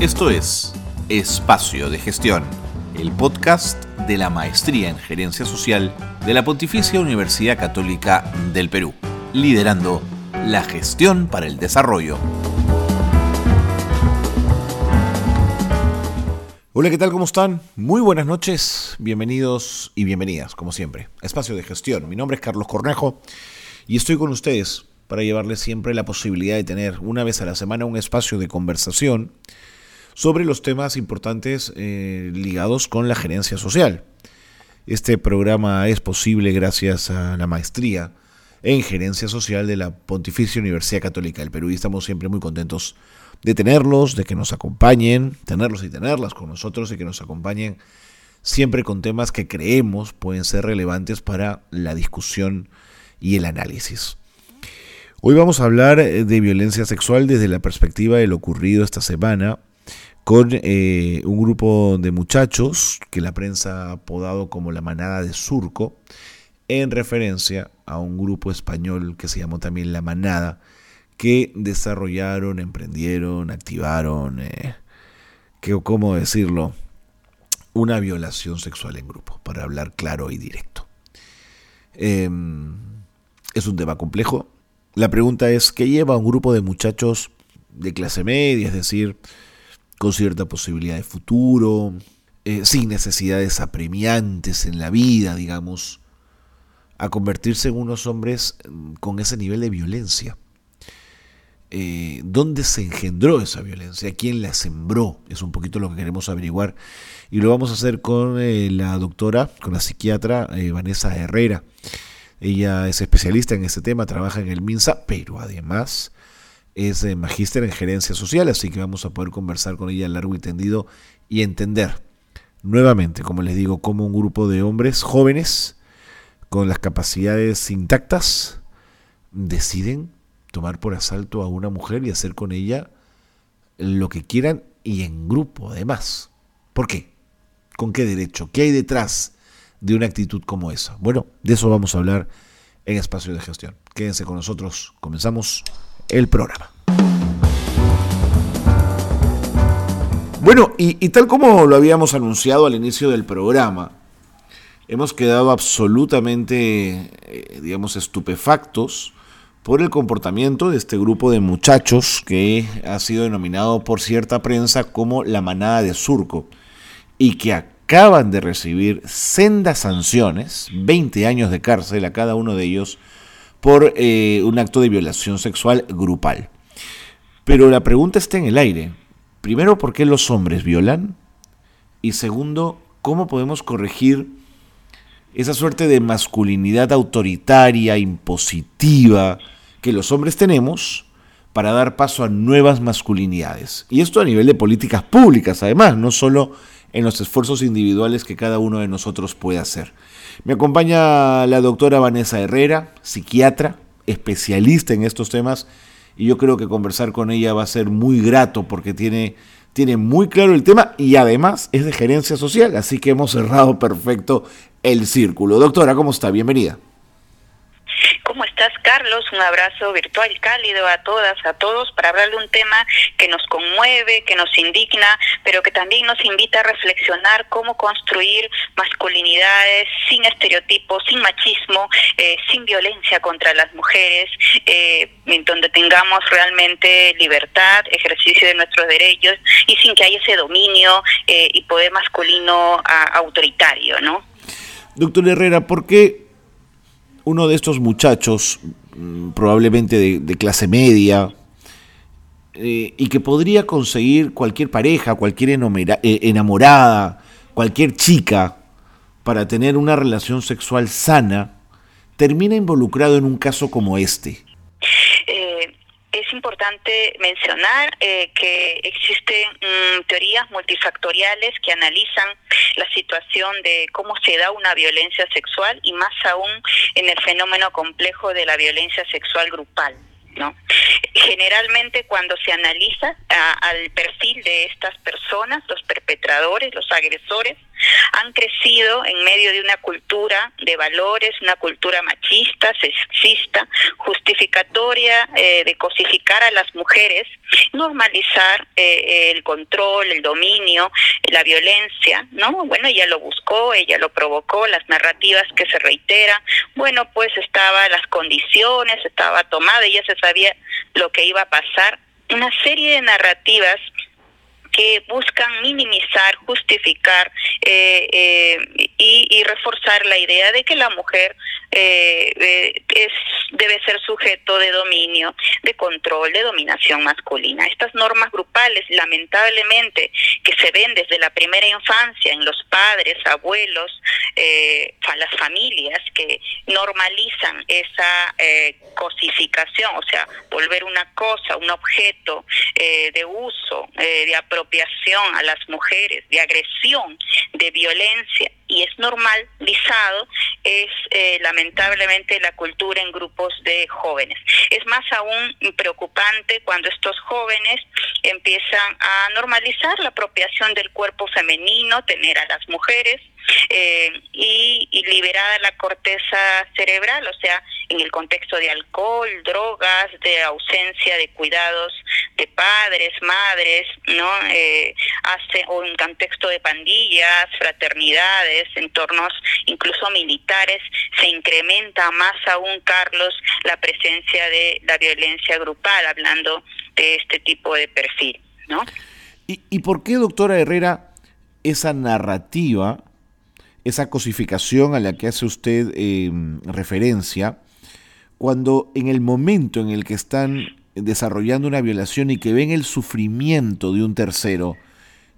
Esto es Espacio de Gestión, el podcast de la Maestría en Gerencia Social de la Pontificia Universidad Católica del Perú, liderando la gestión para el desarrollo. Hola, ¿qué tal? ¿Cómo están? Muy buenas noches, bienvenidos y bienvenidas, como siempre. Espacio de Gestión. Mi nombre es Carlos Cornejo y estoy con ustedes para llevarles siempre la posibilidad de tener una vez a la semana un espacio de conversación sobre los temas importantes eh, ligados con la gerencia social. Este programa es posible gracias a la maestría en gerencia social de la Pontificia Universidad Católica del Perú y estamos siempre muy contentos de tenerlos, de que nos acompañen, tenerlos y tenerlas con nosotros y que nos acompañen siempre con temas que creemos pueden ser relevantes para la discusión y el análisis. Hoy vamos a hablar de violencia sexual desde la perspectiva de lo ocurrido esta semana con eh, un grupo de muchachos que la prensa ha apodado como la manada de surco, en referencia a un grupo español que se llamó también la manada, que desarrollaron, emprendieron, activaron, eh, que, ¿cómo decirlo? Una violación sexual en grupo, para hablar claro y directo. Em, es un tema complejo. La pregunta es, ¿qué lleva a un grupo de muchachos de clase media, es decir, con cierta posibilidad de futuro, eh, sin necesidades apremiantes en la vida, digamos, a convertirse en unos hombres mm, con ese nivel de violencia. Eh, ¿Dónde se engendró esa violencia? ¿Quién la sembró? Es un poquito lo que queremos averiguar. Y lo vamos a hacer con eh, la doctora, con la psiquiatra Vanessa Herrera. Ella es especialista en este tema, trabaja en el MINSA, pero además es magíster en gerencia social, así que vamos a poder conversar con ella largo y tendido y entender nuevamente, como les digo, cómo un grupo de hombres jóvenes con las capacidades intactas deciden tomar por asalto a una mujer y hacer con ella lo que quieran y en grupo además. ¿Por qué? ¿Con qué derecho? ¿Qué hay detrás de una actitud como esa? Bueno, de eso vamos a hablar en espacio de gestión. Quédense con nosotros, comenzamos el programa. Bueno, y, tal como lo habíamos anunciado al inicio del programa, hemos quedado absolutamente, eh, digamos, estupefactos por el comportamiento de este grupo de muchachos que ha sido denominado por cierta prensa como la manada de surco y que acaban de recibir sendas sanciones, 20 años de cárcel a cada uno de ellos, por eh, un acto de violación sexual grupal. Pero la pregunta está en el aire. Primero, ¿por qué los hombres violan? Y segundo, ¿cómo podemos corregir esa suerte de masculinidad autoritaria, impositiva, que los hombres tenemos para dar paso a nuevas masculinidades? Y esto a nivel de políticas públicas, además, no solo en los esfuerzos individuales que cada uno de nosotros puede hacer. Me acompaña la doctora Vanessa Herrera, psiquiatra, especialista en estos temas, y yo creo que conversar con ella va a ser muy grato porque tiene, tiene muy claro el tema y además es de gerencia social, así que hemos cerrado perfecto el círculo. Doctora, ¿cómo está? Bienvenida. ¿Cómo estás, Carlos? Un abrazo virtual cálido a todas, a todos, para hablar de un tema que nos conmueve, que nos indigna, pero que también nos invita a reflexionar cómo construir masculinidades sin estereotipos, sin machismo, eh, sin violencia contra las mujeres, eh, en donde tengamos realmente libertad, ejercicio de nuestros derechos y sin que haya ese dominio eh, y poder masculino autoritario, ¿no? Doctor Herrera, ¿por qué uno de estos muchachos, mm, probablemente de, clase media, eh, y que podría conseguir cualquier pareja, cualquier eh, enamorada, cualquier chica, para tener una relación sexual sana, termina involucrado en un caso como este? Importante mencionar eh, que existen mm, teorías multifactoriales que analizan la situación de cómo se da una violencia sexual y más aún en el fenómeno complejo de la violencia sexual grupal. ¿no? Generalmente cuando se analiza al perfil de estas personas, los perpetradores, los agresores, han crecido en medio de una cultura de valores, una cultura machista, sexista, justificatoria eh, de cosificar a las mujeres, normalizar eh, el control, el dominio, la violencia, ¿no? Bueno, ella lo buscó, ella lo provocó, las narrativas que se reiteran, bueno, pues estaba las condiciones, estaba tomada, ella se sabía lo que iba a pasar, una serie de narrativas que buscan minimizar, justificar eh, eh, y, reforzar la idea de que la mujer eh, es debe ser sujeto de dominio, de control, de dominación masculina. Estas normas grupales, lamentablemente, que se ven desde la primera infancia en los padres, abuelos, las familias que normalizan esa cosificación, o sea, volver una cosa, un objeto de uso, de apropiación a las mujeres, de agresión, de violencia, y es normalizado, es eh, lamentablemente la cultura en grupos de jóvenes. Es más aún preocupante cuando estos jóvenes empiezan a normalizar la apropiación del cuerpo femenino, tener a las mujeres eh, y, liberada la corteza cerebral, o sea, en el contexto de alcohol, drogas, de ausencia de cuidados de padres, madres, ¿no? Eh, hace un contexto de pandillas, fraternidades, entornos incluso militares, se incrementa más aún, Carlos, la presencia de la violencia grupal, hablando de este tipo de perfil, ¿no? ¿Y, y por qué, doctora Herrera, esa narrativa, esa cosificación a la que hace usted eh, referencia, cuando en el momento en el que están desarrollando una violación y que ven el sufrimiento de un tercero,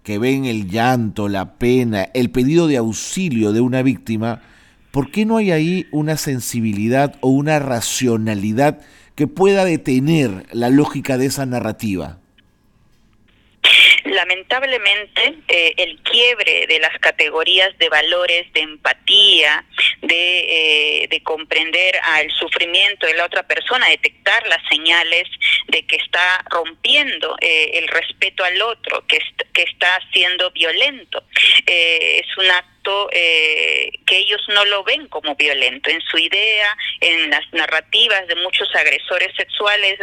que ven el llanto, la pena, el pedido de auxilio de una víctima, ¿por qué no hay ahí una sensibilidad o una racionalidad que pueda detener la lógica de esa narrativa? Lamentablemente eh, el quiebre de las categorías de valores, de empatía, de, eh, comprender al sufrimiento de la otra persona, detectar las señales de que está rompiendo eh, el respeto al otro, que, que está siendo violento. es una eh, que ellos no lo ven como violento. En su idea, en las narrativas de muchos agresores sexuales,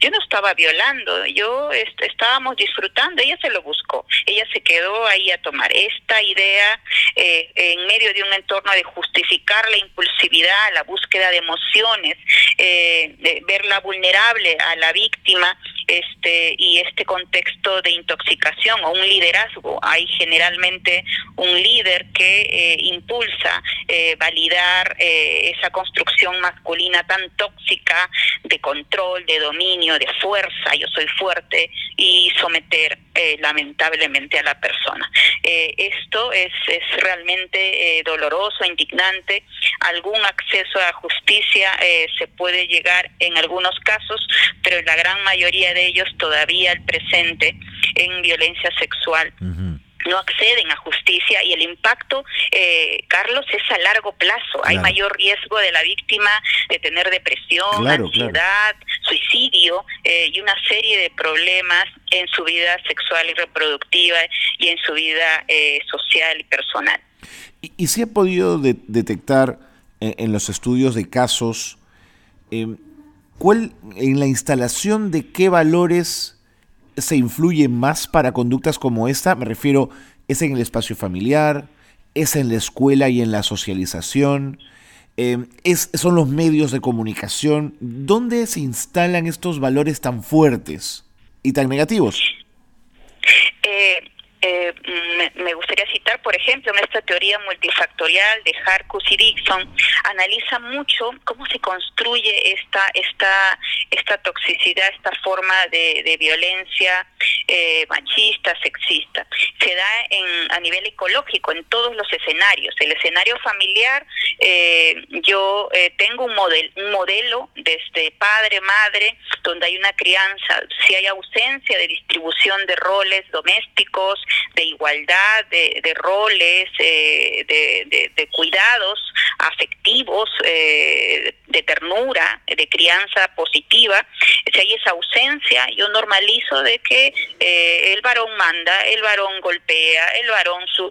yo no estaba violando, yo estábamos disfrutando, ella se lo buscó, ella se quedó ahí a tomar. Esta idea, eh, en medio de un entorno de justificar la impulsividad, la búsqueda de emociones, eh, de verla vulnerable a la víctima, este y este contexto de intoxicación o un liderazgo. Hay generalmente un líder que eh, impulsa eh, validar eh, esa construcción masculina tan tóxica de control, de dominio, de fuerza, yo soy fuerte, y someter lamentablemente a la persona. esto es, es realmente doloroso, indignante. Algún acceso a justicia se puede llegar en algunos casos, pero en la gran mayoría de ellos todavía el presente en violencia sexual no acceden a justicia y el impacto, eh, Carlos, es a largo plazo. Hay mayor riesgo de la víctima de tener depresión, ansiedad, suicidio eh, y una serie de problemas en su vida sexual y reproductiva y en su vida eh, social y personal. ¿Y, y se ha podido detectar en, los estudios de casos cuál en la instalación de qué valores se influye más para conductas como esta? Me refiero, ¿es en el espacio familiar? ¿Es en la escuela y en la socialización? Eh, es, ¿Son los medios de comunicación? ¿Dónde se instalan estos valores tan fuertes y tan negativos? Eh, eh, me, gustaría citar, por ejemplo, en esta teoría multifactorial de Harkus y Dixon, analiza mucho cómo se construye esta, esta, esta toxicidad, esta forma de, de violencia eh, machista, sexista. Se da en, a nivel ecológico, en todos los escenarios. El escenario familiar, eh, yo eh, tengo un, model, un modelo desde padre, madre, donde hay una crianza, si hay ausencia de distribución de roles domésticos, de igualdad de, de roles, eh, de, de, cuidados afectivos, eh, de ternura, de crianza positiva, si hay esa ausencia, yo normalizo de que eh, el varón manda, el varón golpea, el varón su,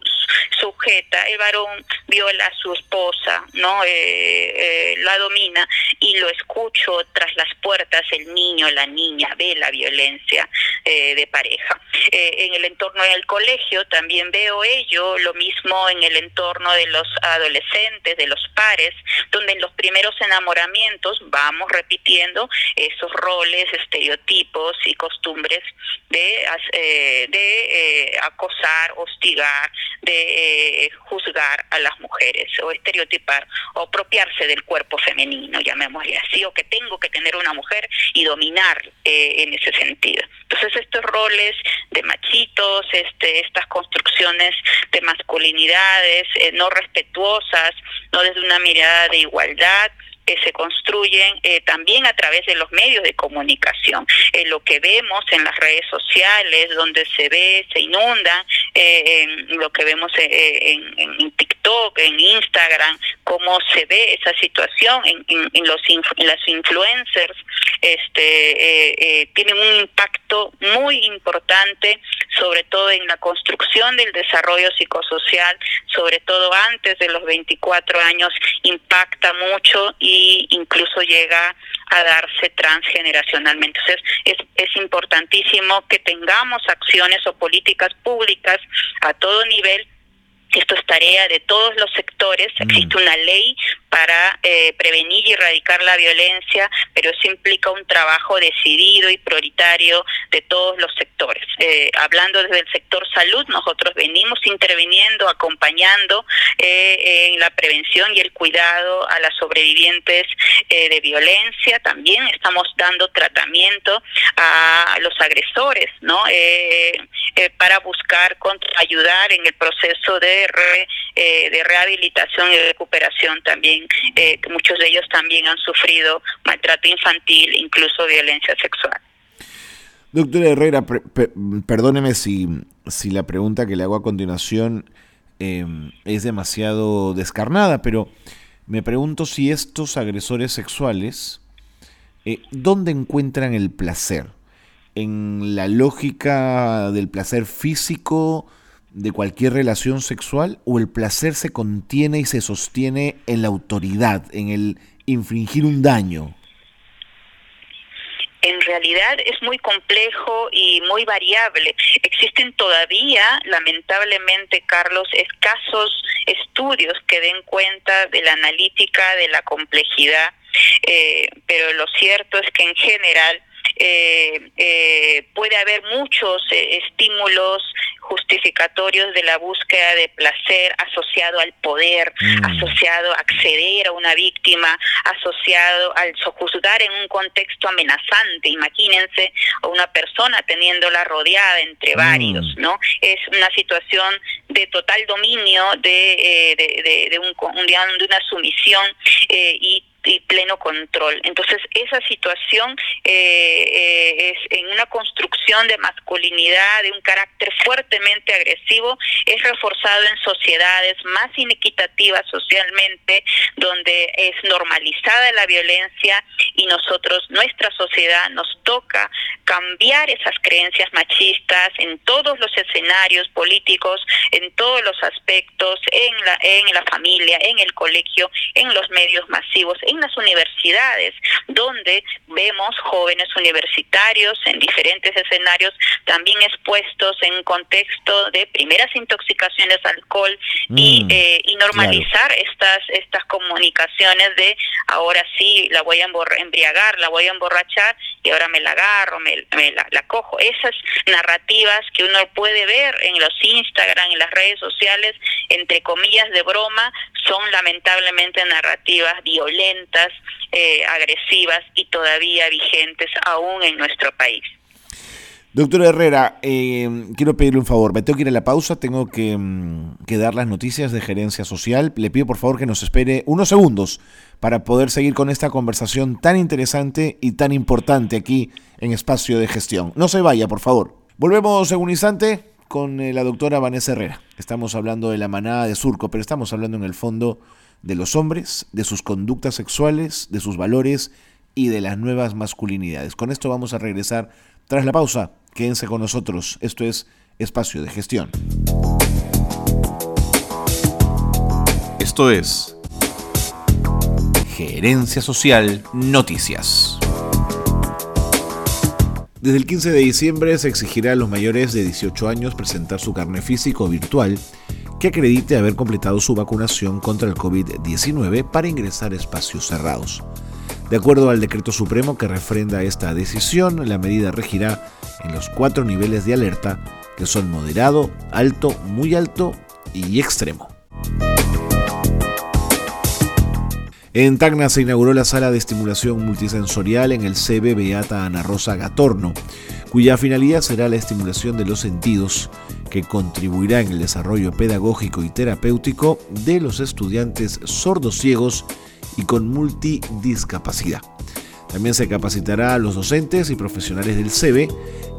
sujeta, el varón viola a su esposa, ¿no? Eh, la domina y lo escucho tras las puertas, el niño, la niña ve la violencia de pareja. en el entorno del colegio también veo ello, lo mismo en el entorno de los adolescentes, de los pares, donde en los primeros enamoramientos vamos repitiendo esos roles, estereotipos y costumbres de, eh, de eh, acosar, hostigar, de eh, juzgar a las mujeres o estereotipar o apropiarse del cuerpo femenino, llamémosle así, o que tengo que tener una mujer y dominar en ese sentido. Entonces estos roles de machitos, este, estas construcciones de masculinidades no respetuosas, no desde una mirada de igualdad, que se construyen eh, también a través de los medios de comunicación. Eh, lo que vemos en las redes sociales, donde se ve, se inunda, eh, en lo que vemos en, en, TikTok, en Instagram, cómo se ve esa situación en, en los en las influencers, este, tienen un impacto muy importante, sobre todo en la construcción del desarrollo psicosocial, sobre todo antes de los 24 años, impacta mucho y incluso llega a darse transgeneracionalmente. Entonces, es, es importantísimo que tengamos acciones o políticas públicas a todo nivel esto es tarea de todos los sectores. Mm. Existe una ley para eh, prevenir y erradicar la violencia, pero eso implica un trabajo decidido y prioritario de todos los sectores. Eh, hablando desde el sector salud, nosotros venimos interviniendo, acompañando eh, en la prevención y el cuidado a las sobrevivientes de violencia. También estamos dando tratamiento a los agresores, ¿no? para buscar contra, ayudar en el proceso de eh, de rehabilitación y recuperación también, eh, muchos de ellos también han sufrido maltrato infantil, incluso violencia sexual. Doctora Herrera, perdóneme si, si la pregunta que le hago a continuación em, es demasiado descarnada, pero me pregunto si estos agresores sexuales, eh, ¿dónde encuentran el placer? ¿En la lógica del placer físico? De cualquier relación sexual o el placer se contiene y se sostiene en la autoridad, en el infringir un daño? en realidad es muy complejo y muy variable. Existen todavía, lamentablemente, Carlos, escasos estudios que den cuenta de la analítica, de la complejidad, eh, pero lo cierto es que en general eh, eh, puede haber muchos estímulos justificatorios de la búsqueda de placer asociado al poder, mm. asociado a acceder a una víctima, asociado al sojuzgar en un contexto amenazante. Imagínense a una persona teniéndola rodeada entre mm. varios, ¿no? Es una situación de total dominio, de, eh, de, de, un, de una sumisión eh, y y pleno control. Entonces, esa situación eh, eh, es en una construcción de masculinidad, de un carácter fuertemente agresivo, es reforzado en sociedades más inequitativas socialmente, donde es normalizada la violencia y nosotros, nuestra sociedad, nos toca cambiar esas creencias machistas en todos los escenarios políticos, en todos los aspectos, en la, en la familia, en el colegio, en los medios masivos, en las universidades, donde vemos jóvenes universitarios en diferentes escenarios también expuestos en un contexto de primeras intoxicaciones alcohol y, mm, eh, y normalizar estas estas comunicaciones de ahora sí la voy a embriagar, la voy a emborrachar y ahora me la agarro, me, la, cojo. Esas narrativas que uno puede ver en los Instagram, en las redes sociales, entre comillas de broma, son lamentablemente narrativas violentas, eh, agresivas y todavía vigentes aún en nuestro país. Doctor Herrera, eh, quiero pedirle un favor. Me tengo que ir a la pausa, tengo que, mm, que, dar las noticias de gerencia social. Le pido por favor que nos espere unos segundos para poder seguir con esta conversación tan interesante y tan importante aquí en Espacio de Gestión. No se vaya, por favor. Volvemos en un instante con eh, la doctora Vanessa Herrera. Estamos hablando de la manada de surco, pero estamos hablando en el fondo de los hombres, de sus conductas sexuales, de sus valores y de las nuevas masculinidades. Con esto vamos a regresar tras la pausa. Quédense con nosotros. Esto es Espacio de Gestión. Esto es Gerencia Social Noticias. Desde el 15 de diciembre se exigirá a los mayores de 18 años presentar su carne físico virtual que acredite haber completado su vacunación contra el COVID-19 para ingresar a espacios cerrados. De acuerdo al decreto supremo que refrenda esta decisión, la medida regirá en los cuatro niveles de alerta que son moderado, alto, muy alto y extremo. En Tacna se inauguró la sala de estimulación multisensorial en el CB Beata Ana Rosa Gatorno, cuya finalidad será la estimulación de los sentidos, que contribuirá en el desarrollo pedagógico y terapéutico de los estudiantes sordos ciegos y con multidiscapacidad. También se capacitará a los docentes y profesionales del CB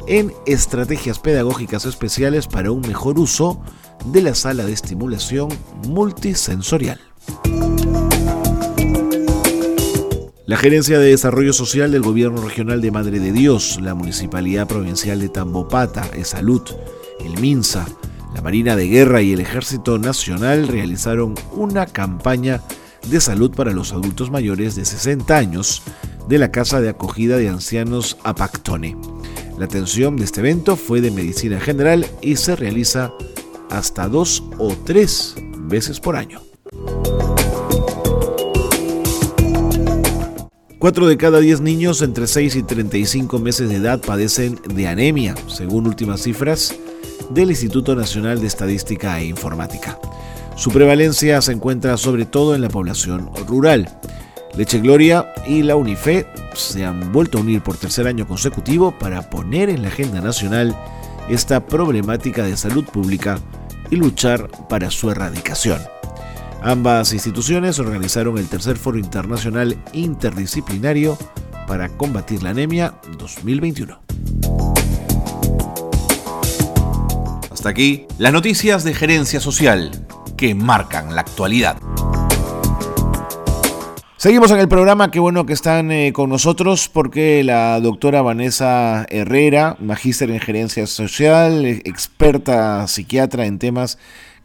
en estrategias pedagógicas especiales para un mejor uso de la sala de estimulación multisensorial. La Gerencia de Desarrollo Social del Gobierno Regional de Madre de Dios, la Municipalidad Provincial de Tambopata, Salud, el MINSA, la Marina de Guerra y el Ejército Nacional realizaron una campaña de salud para los adultos mayores de 60 años de la Casa de Acogida de Ancianos Apactone. La atención de este evento fue de medicina general y se realiza hasta dos o tres veces por año. 4 de cada 10 niños entre 6 y 35 meses de edad padecen de anemia, según últimas cifras del Instituto Nacional de Estadística e Informática. Su prevalencia se encuentra sobre todo en la población rural. Leche Gloria y la UNIFE se han vuelto a unir por tercer año consecutivo para poner en la agenda nacional esta problemática de salud pública y luchar para su erradicación. Ambas instituciones organizaron el tercer foro internacional interdisciplinario para combatir la anemia 2021. Hasta aquí las noticias de gerencia social que marcan la actualidad. Seguimos en el programa, qué bueno que están eh, con nosotros porque la doctora Vanessa Herrera, magíster en gerencia social, experta psiquiatra en temas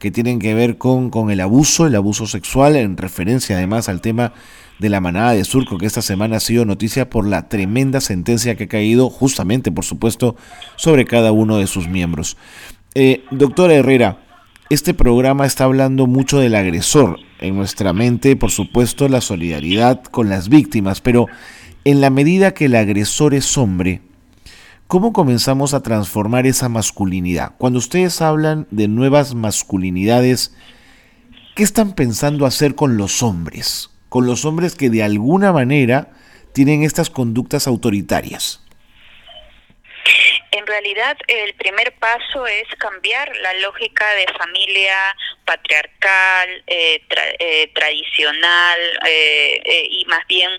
que tienen que ver con, con el abuso, el abuso sexual, en referencia además al tema de la manada de Surco, que esta semana ha sido noticia por la tremenda sentencia que ha caído, justamente, por supuesto, sobre cada uno de sus miembros. Eh, doctora Herrera, este programa está hablando mucho del agresor. En nuestra mente, por supuesto, la solidaridad con las víctimas, pero en la medida que el agresor es hombre, ¿Cómo comenzamos a transformar esa masculinidad? Cuando ustedes hablan de nuevas masculinidades, ¿qué están pensando hacer con los hombres? Con los hombres que de alguna manera tienen estas conductas autoritarias. En realidad, el primer paso es cambiar la lógica de familia patriarcal, eh, eh, tradicional eh, y más bien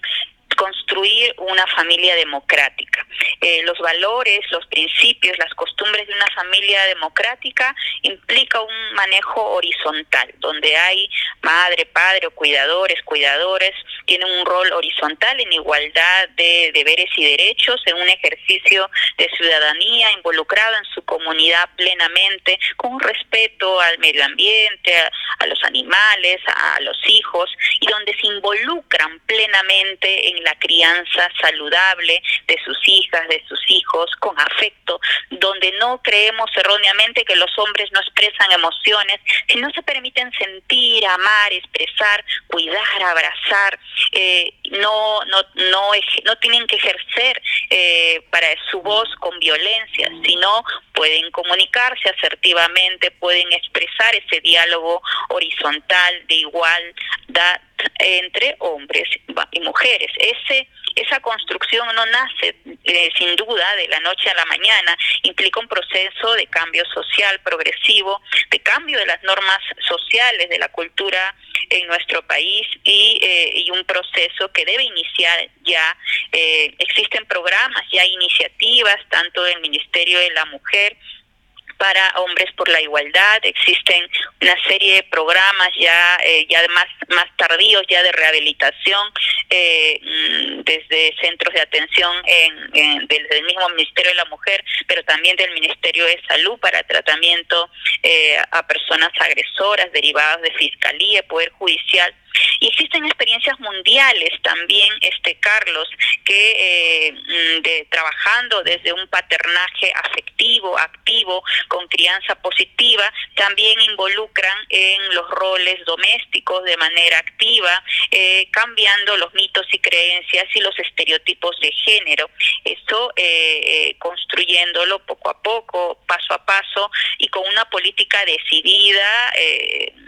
construir una familia democrática. Eh, los valores, los principios, las costumbres de una familia democrática implica un manejo horizontal, donde hay madre, padre o cuidadores, cuidadores, tienen un rol horizontal en igualdad de deberes y derechos, en un ejercicio de ciudadanía involucrado en su comunidad plenamente, con respeto al medio ambiente, a, los animales, a los hijos, y donde se involucran plenamente en la crianza saludable de sus hijas, de sus hijos, con afecto, donde no creemos erróneamente que los hombres no expresan emociones, si no se permiten sentir, amar, expresar, cuidar, abrazar, eh, no, no, no, no tienen que ejercer eh, para su voz con violencia, sino pueden comunicarse asertivamente, pueden expresar ese diálogo horizontal de igualdad entre hombres y mujeres. Ese esa construcción no nace eh, sin duda de la noche a la mañana, implica un proceso de cambio social progresivo, de cambio de las normas sociales, de la cultura en nuestro país y, eh, un proceso que debe iniciar ya. Eh, existen programas, ya iniciativas, tanto del Ministerio de la Mujer, para hombres por la igualdad. Existen una serie de programas ya, eh, ya más, más tardíos ya de rehabilitación eh, mm, desde centros de atención en, desde el mismo Ministerio de la Mujer, pero también del Ministerio de Salud para tratamiento eh, a personas agresoras derivadas de Fiscalía, Poder Judicial y existen experiencias mundiales también, este Carlos, que eh, mm, trabajando desde un paternaje afectivo, activo, con crianza positiva, también involucran en los roles domésticos de manera activa, eh, cambiando los mitos y creencias y los estereotipos de género. Esto eh, construyéndolo poco a poco, paso a paso y con una política decidida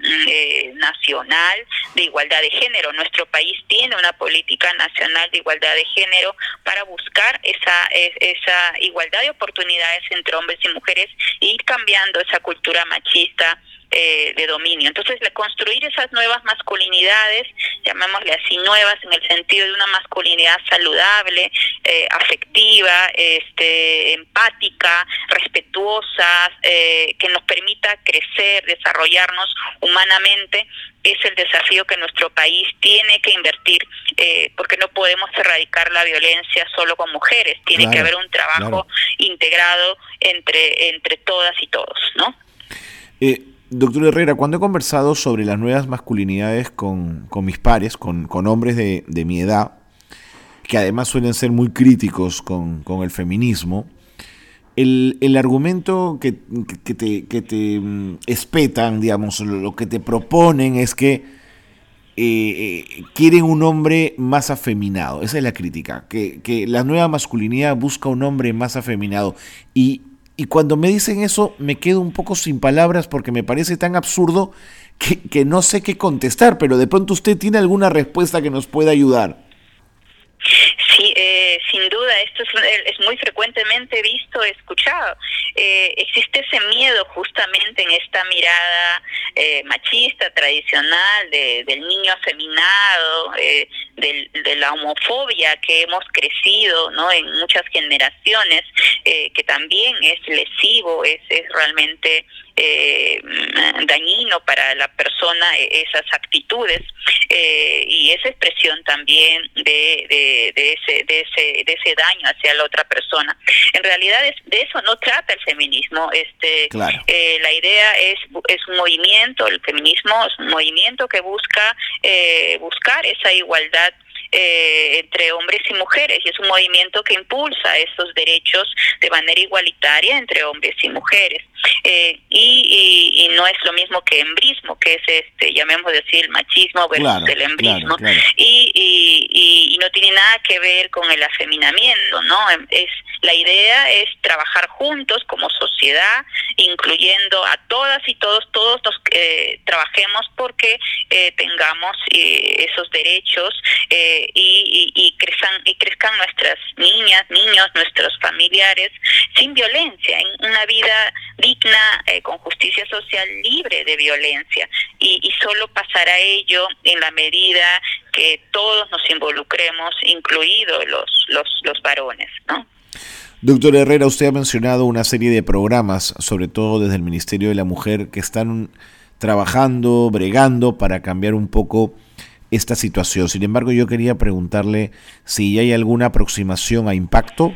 mm, nacional de igualdad de género. Nuestro país tiene una política nacional de igualdad de género para buscar esa, esa igualdad de oportunidades entre hombres y mujeres y ir cambiando esa cultura machista eh, de dominio. Entonces, construir esas nuevas masculinidades, llamémosle así nuevas en el sentido de una masculinidad saludable, eh, afectiva, este, empática, respetuosa, eh, que nos permita crecer, desarrollarnos humanamente, es el desafío que nuestro país tiene que invertir, porque no podemos erradicar la violencia solo con mujeres, tiene que haber un trabajo integrado entre, entre todas y todos, ¿no? Doctor Herrera, cuando he conversado sobre las nuevas masculinidades con, mis pares, con, hombres de, mi edad, que además suelen ser muy críticos con, el feminismo, el, argumento que, te, que te mm, espetan, digamos, lo, que te proponen es que eh, eh, quieren un hombre más afeminado. Esa es la crítica, que, que la nueva masculinidad busca un hombre más afeminado. Y y cuando me dicen eso me quedo un poco sin palabras porque me parece tan absurdo que, no sé qué contestar, pero de pronto usted tiene alguna respuesta que nos pueda ayudar. Sí, eh, sin duda, esto es, muy frecuentemente visto, escuchado. Eh, existe ese miedo justamente en esta mirada eh, machista, tradicional, del niño afeminado, de la homofobia que hemos crecido ¿no? en muchas generaciones, que también es lesivo, es, es realmente eh, dañino para la persona e, esas actitudes eh, y esa expresión también de, de, ese, de, ese, de ese daño hacia la otra persona. En realidad de eso no trata el feminismo. Este, eh, la idea es, es un movimiento, el feminismo es un movimiento que busca eh, buscar esa igualdad eh, entre hombres y mujeres y es un movimiento que impulsa esos derechos de manera igualitaria entre hombres y mujeres. Eh, y, no es lo mismo que embrismo, que es este, llamemos decir, el machismo versus el embrismo, Y, y, no tiene nada que ver con el afeminamiento, ¿no? Es la idea es trabajar juntos como sociedad, incluyendo a todas y todos, todos los que trabajemos porque eh, tengamos eh, esos derechos eh, y, y, crezcan, y crezcan nuestras niñas, niños, nuestros familiares sin violencia, en una vida digna, con justicia social, libre de violencia. Y, y solo pasará ello en la medida que todos nos involucremos, incluidos los, los, los varones, ¿no? Doctor Herrera, usted ha mencionado una serie de programas, sobre todo desde el Ministerio de la Mujer, que están trabajando, bregando para cambiar un poco esta situación. Sin embargo, yo quería preguntarle si hay alguna aproximación a impacto,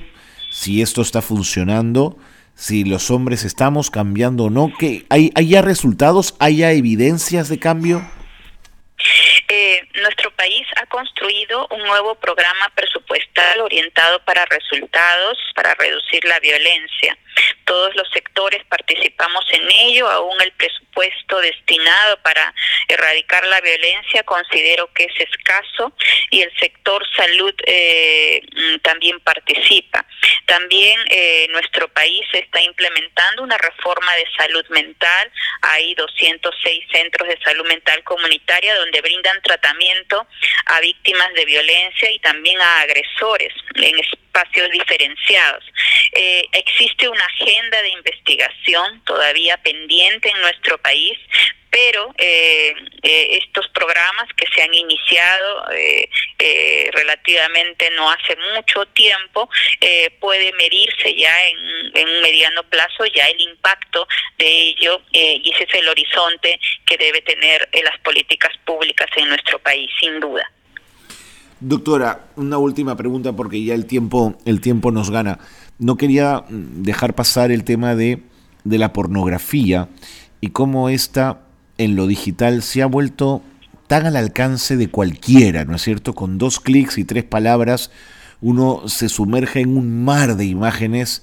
si esto está funcionando, si los hombres estamos cambiando o no, que hay, hay ya resultados, hay ya evidencias de cambio. Eh, nuestro país ha construido un nuevo programa presupuestal orientado para resultados, para reducir la violencia. Todos los sectores participamos en ello, aún el presupuesto destinado para erradicar la violencia considero que es escaso y el sector salud eh, mm, también participa. También eh, nuestro país está implementando una reforma de salud mental. Hay 206 centros de salud mental comunitaria donde brindan tratamiento a víctimas de violencia y también a agresores. Diferenciados. Eh, existe una agenda de investigación todavía pendiente en nuestro país, pero eh, eh, estos programas que se han iniciado relativamente no hace mucho tiempo puede medirse ya en, en, un mediano plazo ya el impacto de ello y ese es el horizonte que debe tener las políticas públicas en nuestro país sin duda. Doctora, una última pregunta porque ya el tiempo, el tiempo nos gana. No quería mm, dejar pasar el tema de, de la pornografía y cómo esta en lo digital se ha vuelto tan al alcance de cualquiera, ¿no es cierto? Con dos clics y tres palabras uno se sumerge en un mar de imágenes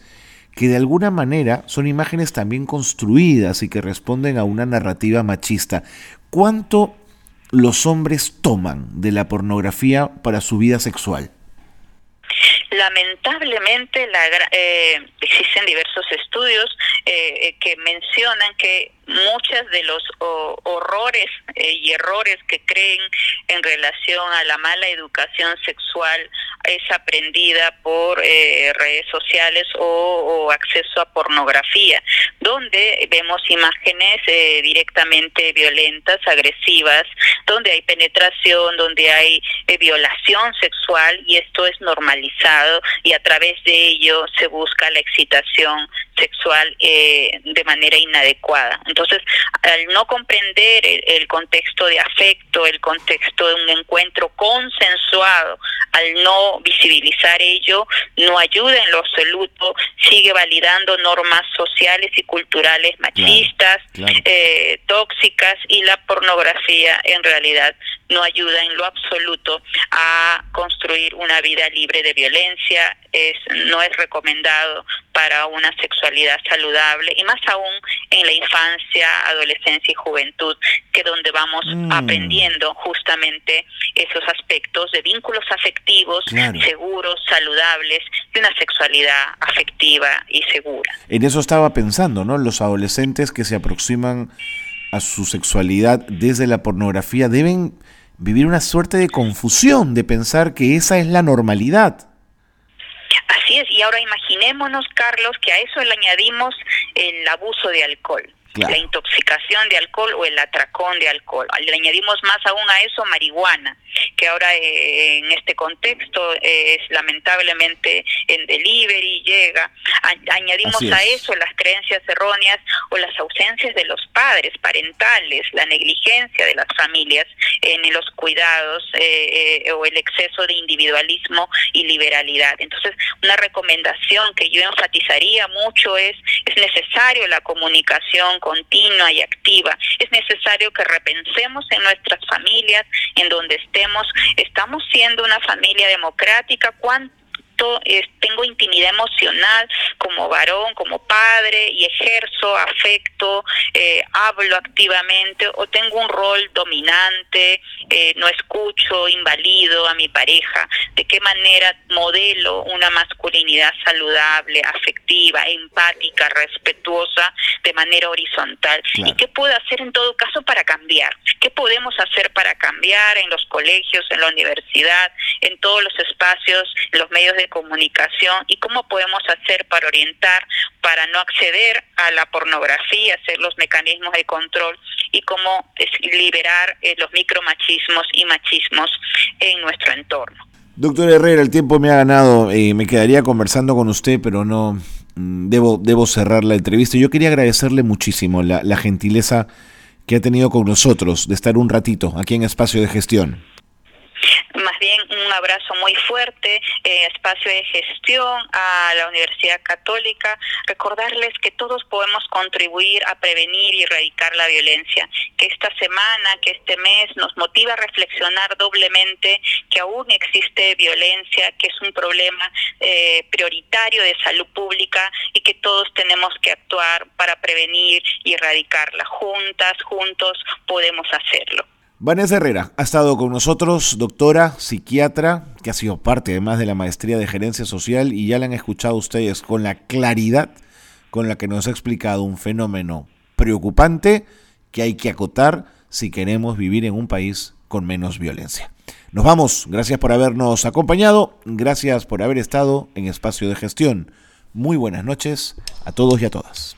que de alguna manera son imágenes también construidas y que responden a una narrativa machista. ¿Cuánto los hombres toman de la pornografía para su vida sexual? Lamentablemente la, eh, existen diversos estudios eh, que mencionan que muchas de los horrores eh, y errores que creen en relación a la mala educación sexual es aprendida por eh, redes sociales o, acceso a pornografía, donde vemos imágenes eh, directamente violentas, agresivas, donde hay penetración, donde hay violación sexual y esto es normalizado y a través de ello se busca la excitación sexual de manera inadecuada. Entonces, al no comprender el, contexto de afecto, el contexto de un encuentro consensuado, al no visibilizar ello, no ayuda en lo absoluto, sigue validando normas sociales y culturales machistas, eh, tóxicas y la pornografía en realidad no ayuda en lo absoluto a construir una vida libre de violencia, es, no es recomendado para una sexualidad saludable y más aún en la infancia, adolescencia y juventud, que donde vamos mm. aprendiendo justamente esos aspectos de vínculos afectivos seguros, saludables, de una sexualidad afectiva y segura. En eso estaba pensando, ¿no? Los adolescentes que se aproximan a su sexualidad desde la pornografía deben vivir una suerte de confusión, de pensar que esa es la normalidad. Así es, y ahora imaginémonos, Carlos, que a eso le añadimos el abuso de alcohol la intoxicación de alcohol o el atracón de alcohol. Le añadimos más aún a eso marihuana, que ahora eh, en este contexto es lamentablemente en delivery llega. añadimos a eso las creencias erróneas o las ausencias de los padres parentales, la negligencia de las familias en los cuidados eh, eh, o el exceso de individualismo y liberalidad. Entonces, una recomendación que yo enfatizaría mucho es es necesario la comunicación continua y activa. Es necesario que repensemos en nuestras familias, en donde estemos. Estamos siendo una familia democrática. ¿Cuánto tengo intimidad emocional como varón, como padre y ejerzo afecto, eh, hablo activamente o tengo un rol dominante, eh, no escucho, invalido a mi pareja, de qué manera modelo una masculinidad saludable, afectiva, empática, respetuosa, de manera horizontal. ¿Y qué puedo hacer en todo caso para cambiar? ¿Qué podemos hacer para cambiar en los colegios, en la universidad, en todos los espacios, en los medios de comunicación y cómo podemos hacer para orientar, para no acceder a la pornografía, hacer los mecanismos de control y cómo liberar eh, los micromachismos y machismos en nuestro entorno. Doctor Herrera, el tiempo me ha ganado, eh, me quedaría conversando con usted, pero no debo, debo cerrar la entrevista. Yo quería agradecerle muchísimo la, la gentileza que ha tenido con nosotros de estar un ratito aquí en Espacio de Gestión más bien un abrazo muy fuerte, eh, espacio de gestión a la Universidad Católica, recordarles que todos podemos contribuir a prevenir y erradicar la violencia, que esta semana, que este mes nos motiva a reflexionar doblemente que aún existe violencia, que es un problema eh, prioritario de salud pública y que todos tenemos que actuar para prevenir y erradicarla. Juntas, juntos podemos hacerlo. Vanessa Herrera ha estado con nosotros, doctora, psiquiatra, que ha sido parte además de la maestría de gerencia social y ya la han escuchado ustedes con la claridad con la que nos ha explicado un fenómeno preocupante que hay que acotar si queremos vivir en un país con menos violencia. Nos vamos, gracias por habernos acompañado, gracias por haber estado en Espacio de Gestión. Muy buenas noches a todos y a todas.